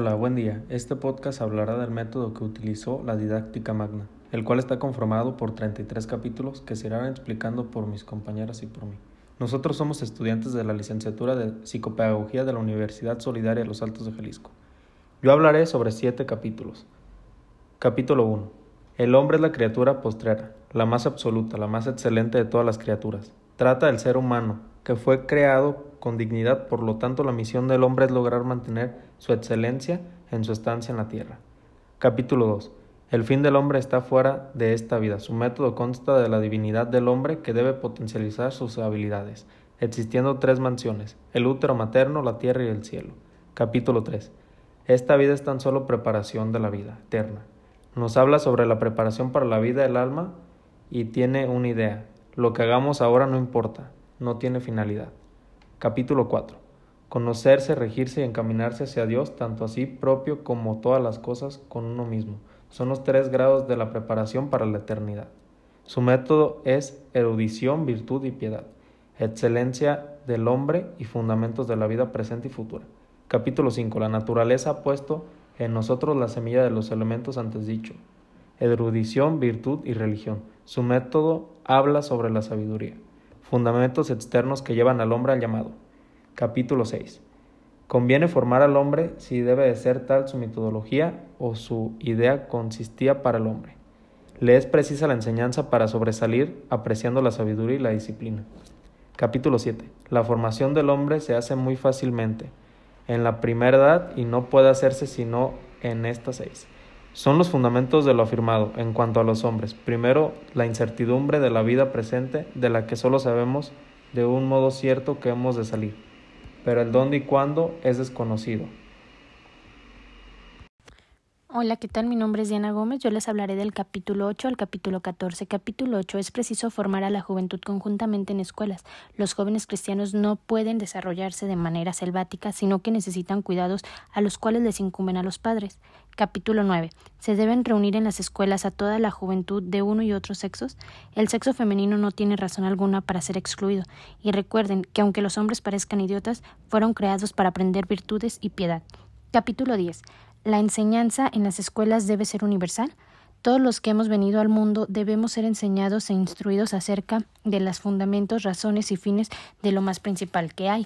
Hola, buen día. Este podcast hablará del método que utilizó la didáctica magna, el cual está conformado por 33 capítulos que se irán explicando por mis compañeras y por mí. Nosotros somos estudiantes de la licenciatura de Psicopedagogía de la Universidad Solidaria de los Altos de Jalisco. Yo hablaré sobre siete capítulos. Capítulo 1. El hombre es la criatura postrera, la más absoluta, la más excelente de todas las criaturas. Trata del ser humano, que fue creado con dignidad, por lo tanto la misión del hombre es lograr mantener su excelencia en su estancia en la tierra. Capítulo 2. El fin del hombre está fuera de esta vida. Su método consta de la divinidad del hombre que debe potencializar sus habilidades, existiendo tres mansiones, el útero materno, la tierra y el cielo. Capítulo 3. Esta vida es tan solo preparación de la vida eterna. Nos habla sobre la preparación para la vida del alma y tiene una idea. Lo que hagamos ahora no importa, no tiene finalidad. Capítulo 4. Conocerse, regirse y encaminarse hacia Dios, tanto así propio como todas las cosas con uno mismo. Son los tres grados de la preparación para la eternidad. Su método es erudición, virtud y piedad, excelencia del hombre y fundamentos de la vida presente y futura. Capítulo 5. La naturaleza ha puesto en nosotros la semilla de los elementos antes dicho. Erudición, virtud y religión. Su método habla sobre la sabiduría fundamentos externos que llevan al hombre al llamado. Capítulo 6. Conviene formar al hombre si debe de ser tal su metodología o su idea consistía para el hombre. Le es precisa la enseñanza para sobresalir apreciando la sabiduría y la disciplina. Capítulo 7. La formación del hombre se hace muy fácilmente en la primera edad y no puede hacerse sino en estas seis. Son los fundamentos de lo afirmado en cuanto a los hombres. Primero, la incertidumbre de la vida presente, de la que solo sabemos de un modo cierto que hemos de salir, pero el dónde y cuándo es desconocido. Hola, ¿qué tal? Mi nombre es Diana Gómez. Yo les hablaré del capítulo 8 al capítulo 14. Capítulo 8 es preciso formar a la juventud conjuntamente en escuelas. Los jóvenes cristianos no pueden desarrollarse de manera selvática, sino que necesitan cuidados a los cuales les incumben a los padres. Capítulo 9. Se deben reunir en las escuelas a toda la juventud de uno y otros sexos. El sexo femenino no tiene razón alguna para ser excluido. Y recuerden que aunque los hombres parezcan idiotas, fueron creados para aprender virtudes y piedad. Capítulo 10. La enseñanza en las escuelas debe ser universal. Todos los que hemos venido al mundo debemos ser enseñados e instruidos acerca de los fundamentos, razones y fines de lo más principal que hay.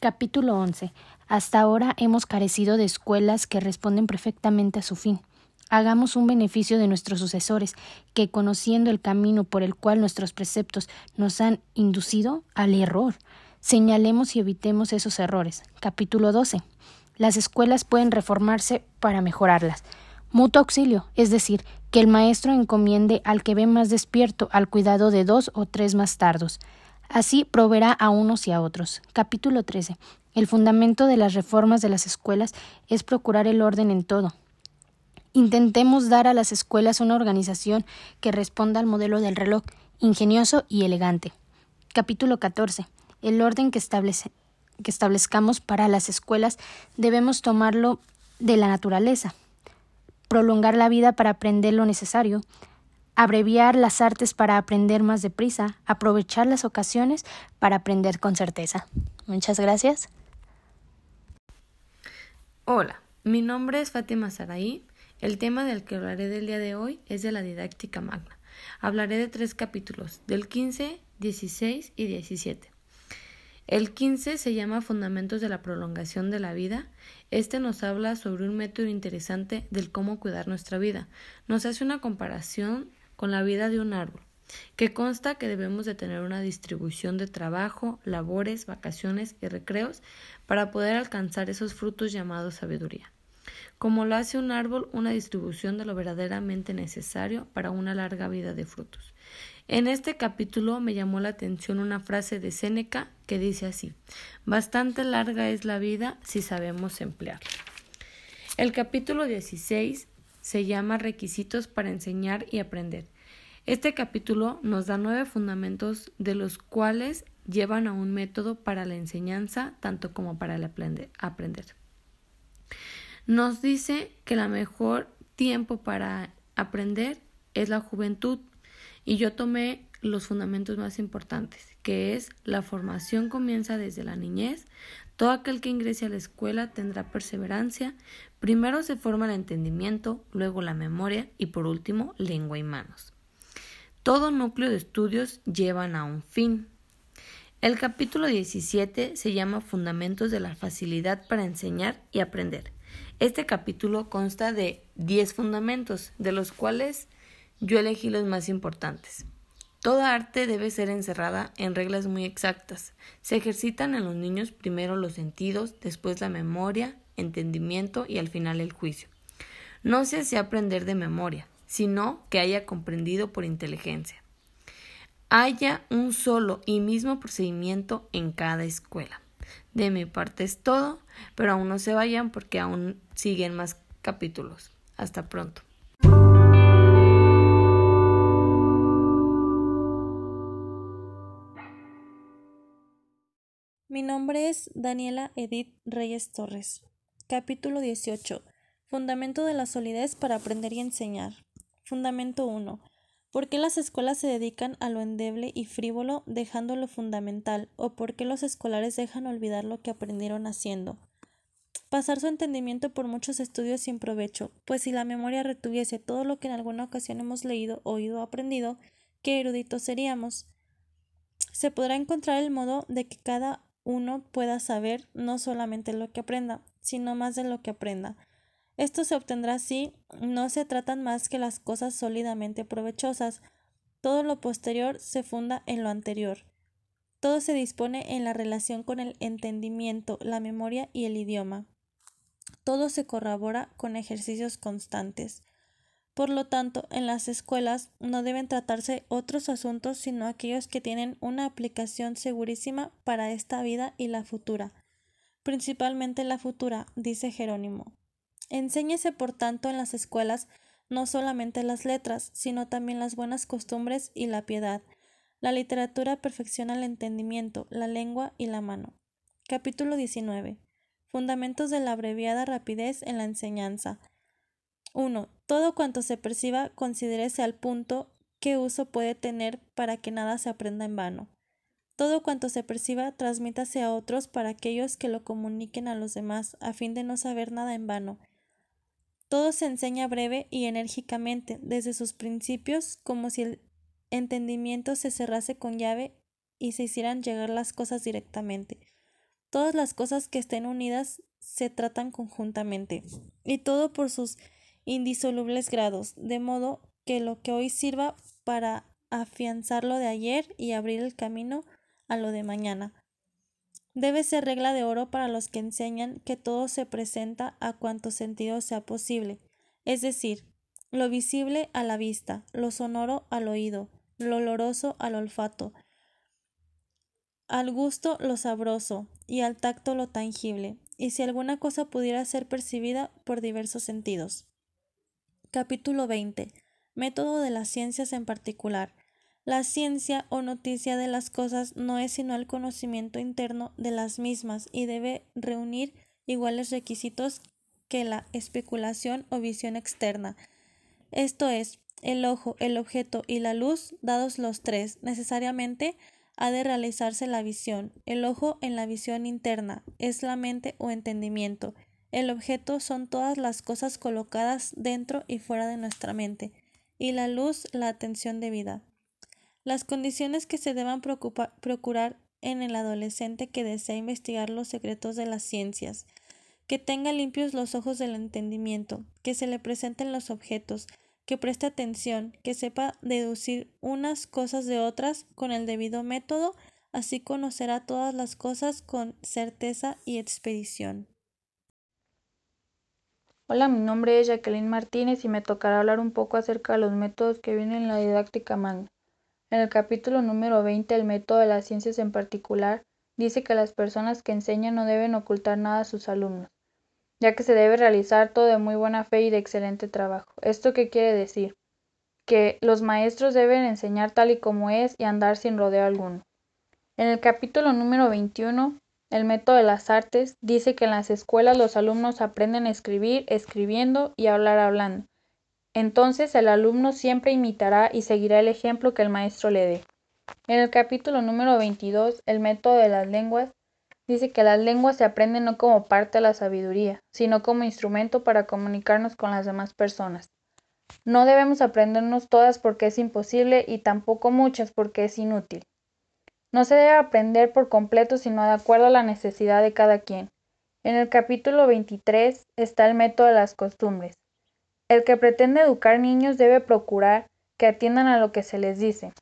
Capítulo 11. Hasta ahora hemos carecido de escuelas que responden perfectamente a su fin. Hagamos un beneficio de nuestros sucesores, que conociendo el camino por el cual nuestros preceptos nos han inducido al error, señalemos y evitemos esos errores. Capítulo 12. Las escuelas pueden reformarse para mejorarlas. Mutuo auxilio, es decir, que el maestro encomiende al que ve más despierto al cuidado de dos o tres más tardos. Así proveerá a unos y a otros. Capítulo 13. El fundamento de las reformas de las escuelas es procurar el orden en todo. Intentemos dar a las escuelas una organización que responda al modelo del reloj, ingenioso y elegante. Capítulo 14. El orden que que establezcamos para las escuelas debemos tomarlo de la naturaleza, prolongar la vida para aprender lo necesario, abreviar las artes para aprender más deprisa, aprovechar las ocasiones para aprender con certeza. Muchas gracias. Hola, mi nombre es Fátima Saraí. El tema del que hablaré del día de hoy es de la didáctica magna. Hablaré de tres capítulos, del 15, 16 y 17. El 15 se llama Fundamentos de la prolongación de la vida. Este nos habla sobre un método interesante del cómo cuidar nuestra vida. Nos hace una comparación con la vida de un árbol, que consta que debemos de tener una distribución de trabajo, labores, vacaciones y recreos para poder alcanzar esos frutos llamados sabiduría. Como lo hace un árbol, una distribución de lo verdaderamente necesario para una larga vida de frutos. En este capítulo me llamó la atención una frase de Séneca que dice así Bastante larga es la vida si sabemos emplearla. El capítulo 16 se llama Requisitos para enseñar y aprender. Este capítulo nos da nueve fundamentos de los cuales llevan a un método para la enseñanza tanto como para el aprender. Nos dice que el mejor tiempo para aprender es la juventud y yo tomé los fundamentos más importantes, que es la formación comienza desde la niñez, todo aquel que ingrese a la escuela tendrá perseverancia, primero se forma el entendimiento, luego la memoria y por último lengua y manos. Todo núcleo de estudios llevan a un fin. El capítulo 17 se llama Fundamentos de la facilidad para enseñar y aprender. Este capítulo consta de 10 fundamentos, de los cuales yo elegí los más importantes. Toda arte debe ser encerrada en reglas muy exactas. Se ejercitan en los niños primero los sentidos, después la memoria, entendimiento y al final el juicio. No se hace aprender de memoria, sino que haya comprendido por inteligencia. Haya un solo y mismo procedimiento en cada escuela. De mi parte es todo, pero aún no se vayan porque aún siguen más capítulos. Hasta pronto. Mi nombre es Daniela Edith Reyes Torres. Capítulo 18. Fundamento de la solidez para aprender y enseñar. Fundamento 1. ¿Por qué las escuelas se dedican a lo endeble y frívolo dejando lo fundamental? ¿O por qué los escolares dejan olvidar lo que aprendieron haciendo? Pasar su entendimiento por muchos estudios sin provecho, pues si la memoria retuviese todo lo que en alguna ocasión hemos leído, oído o aprendido, qué eruditos seríamos. Se podrá encontrar el modo de que cada uno pueda saber no solamente lo que aprenda, sino más de lo que aprenda. Esto se obtendrá si no se tratan más que las cosas sólidamente provechosas. Todo lo posterior se funda en lo anterior. Todo se dispone en la relación con el entendimiento, la memoria y el idioma. Todo se corrobora con ejercicios constantes. Por lo tanto, en las escuelas no deben tratarse otros asuntos sino aquellos que tienen una aplicación segurísima para esta vida y la futura, principalmente la futura, dice Jerónimo. Enséñese, por tanto, en las escuelas no solamente las letras, sino también las buenas costumbres y la piedad. La literatura perfecciona el entendimiento, la lengua y la mano. Capítulo 19. Fundamentos de la abreviada rapidez en la enseñanza. 1. Todo cuanto se perciba considérese al punto qué uso puede tener para que nada se aprenda en vano. Todo cuanto se perciba transmítase a otros para aquellos que lo comuniquen a los demás, a fin de no saber nada en vano. Todo se enseña breve y enérgicamente, desde sus principios, como si el entendimiento se cerrase con llave y se hicieran llegar las cosas directamente. Todas las cosas que estén unidas se tratan conjuntamente, y todo por sus indisolubles grados, de modo que lo que hoy sirva para afianzar lo de ayer y abrir el camino a lo de mañana. Debe ser regla de oro para los que enseñan que todo se presenta a cuanto sentido sea posible, es decir, lo visible a la vista, lo sonoro al oído, lo oloroso al olfato, al gusto lo sabroso y al tacto lo tangible, y si alguna cosa pudiera ser percibida por diversos sentidos. Capítulo 20. Método de las ciencias en particular. La ciencia o noticia de las cosas no es sino el conocimiento interno de las mismas y debe reunir iguales requisitos que la especulación o visión externa. Esto es, el ojo, el objeto y la luz, dados los tres, necesariamente ha de realizarse la visión. El ojo en la visión interna es la mente o entendimiento. El objeto son todas las cosas colocadas dentro y fuera de nuestra mente, y la luz la atención debida. Las condiciones que se deban procurar en el adolescente que desea investigar los secretos de las ciencias, que tenga limpios los ojos del entendimiento, que se le presenten los objetos, que preste atención, que sepa deducir unas cosas de otras con el debido método, así conocerá todas las cosas con certeza y expedición. Hola, mi nombre es Jacqueline Martínez y me tocará hablar un poco acerca de los métodos que vienen en la didáctica magna. En el capítulo número 20, el método de las ciencias en particular, dice que las personas que enseñan no deben ocultar nada a sus alumnos, ya que se debe realizar todo de muy buena fe y de excelente trabajo. ¿Esto qué quiere decir? Que los maestros deben enseñar tal y como es y andar sin rodeo alguno. En el capítulo número 21, el método de las artes dice que en las escuelas los alumnos aprenden a escribir escribiendo y hablar hablando, Entonces el alumno siempre imitará y seguirá el ejemplo que el maestro le dé. En el capítulo número 22, el método de las lenguas, dice que las lenguas se aprenden no como parte de la sabiduría, sino como instrumento para comunicarnos con las demás personas. No debemos aprendernos todas porque es imposible y tampoco muchas porque es inútil. No se debe aprender por completo sino de acuerdo a la necesidad de cada quien. En el capítulo 23 está el método de las costumbres. El que pretende educar niños debe procurar que atiendan a lo que se les dice.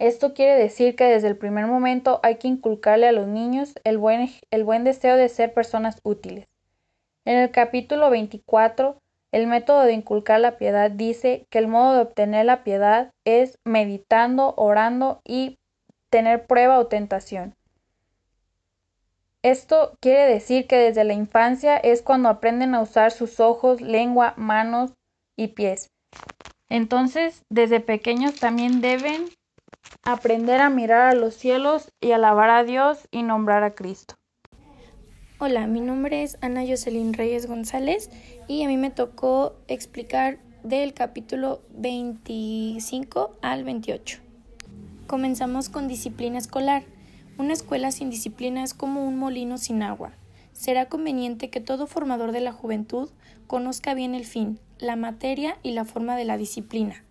Esto quiere decir que desde el primer momento hay que inculcarle a los niños el buen, el buen deseo de ser personas útiles. En el capítulo 24, el método de inculcar la piedad dice que el modo de obtener la piedad es meditando, orando y tener prueba o tentación. Esto quiere decir que desde la infancia es cuando aprenden a usar sus ojos, lengua, manos y pies. Entonces, desde pequeños también deben aprender a mirar a los cielos y alabar a Dios y nombrar a Cristo. Hola, mi nombre es Ana Jocelyn Reyes González y a mí me tocó explicar del capítulo 25 al 28. Comenzamos con disciplina escolar. Una escuela sin disciplina es como un molino sin agua. Será conveniente que todo formador de la juventud conozca bien el fin, la materia y la forma de la disciplina.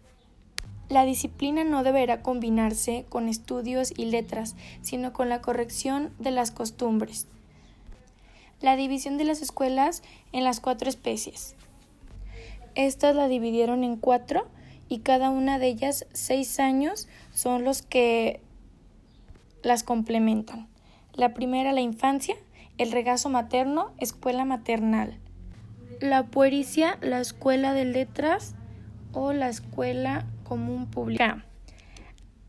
La disciplina no deberá combinarse con estudios y letras, sino con la corrección de las costumbres. La división de las escuelas en las cuatro especies. Estas la dividieron en cuatro y cada una de ellas seis años son los que las complementan. La primera, la infancia, el regazo materno, escuela maternal. La puericia, la escuela de letras o la escuela común pública.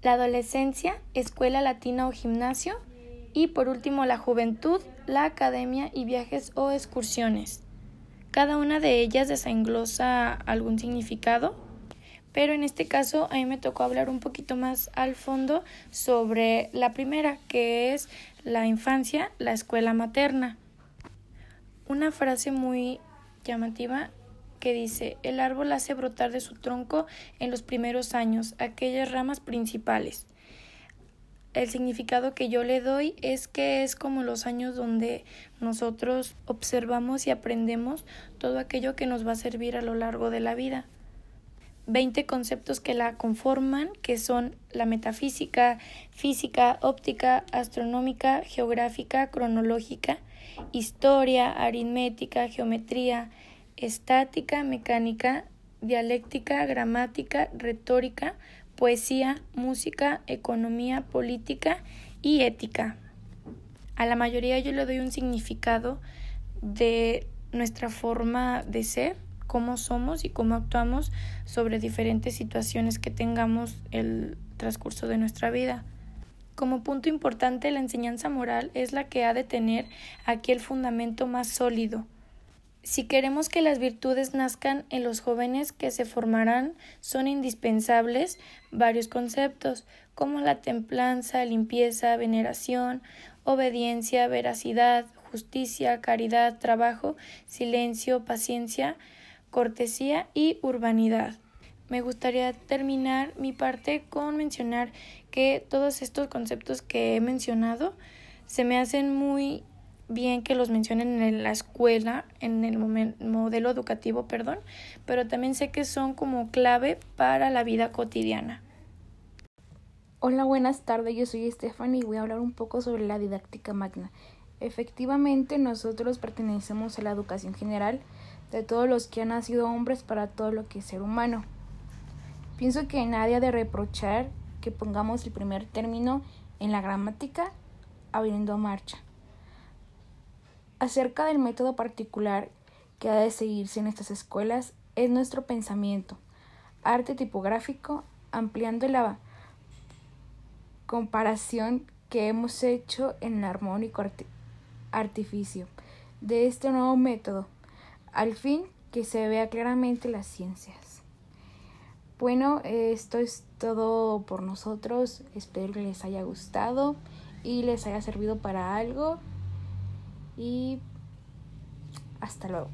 La adolescencia, escuela latina o gimnasio. Y por último, la juventud, la academia y viajes o excursiones. Cada una de ellas desenglosa algún significado pero en este caso a mí me tocó hablar un poquito más al fondo sobre la primera, que es la infancia, la escuela materna. Una frase muy llamativa que dice, el árbol hace brotar de su tronco en los primeros años aquellas ramas principales. El significado que yo le doy es que es como los años donde nosotros observamos y aprendemos todo aquello que nos va a servir a lo largo de la vida. 20 conceptos que la conforman, que son la metafísica, física, óptica, astronómica, geográfica, cronológica, historia, aritmética, geometría, estática, mecánica, dialéctica, gramática, retórica, poesía, música, economía, política y ética. A la mayoría yo le doy un significado de nuestra forma de ser cómo somos y cómo actuamos sobre diferentes situaciones que tengamos el transcurso de nuestra vida. Como punto importante, la enseñanza moral es la que ha de tener aquí el fundamento más sólido. Si queremos que las virtudes nazcan en los jóvenes que se formarán, son indispensables varios conceptos, como la templanza, limpieza, veneración, obediencia, veracidad, justicia, caridad, trabajo, silencio, paciencia, cortesía y urbanidad. Me gustaría terminar mi parte con mencionar que todos estos conceptos que he mencionado se me hacen muy bien que los mencionen en la escuela, en el modelo educativo, perdón, pero también sé que son como clave para la vida cotidiana. Hola, buenas tardes, yo soy Stephanie y voy a hablar un poco sobre la didáctica magna. Efectivamente, nosotros pertenecemos a la educación general, de todos los que han nacido hombres para todo lo que es ser humano. Pienso que nadie ha de reprochar que pongamos el primer término en la gramática abriendo marcha. Acerca del método particular que ha de seguirse en estas escuelas es nuestro pensamiento, arte tipográfico, ampliando la comparación que hemos hecho en el armónico artificio de este nuevo método al fin que se vea claramente las ciencias. Bueno, esto es todo por nosotros. Espero que les haya gustado y les haya servido para algo. Y hasta luego.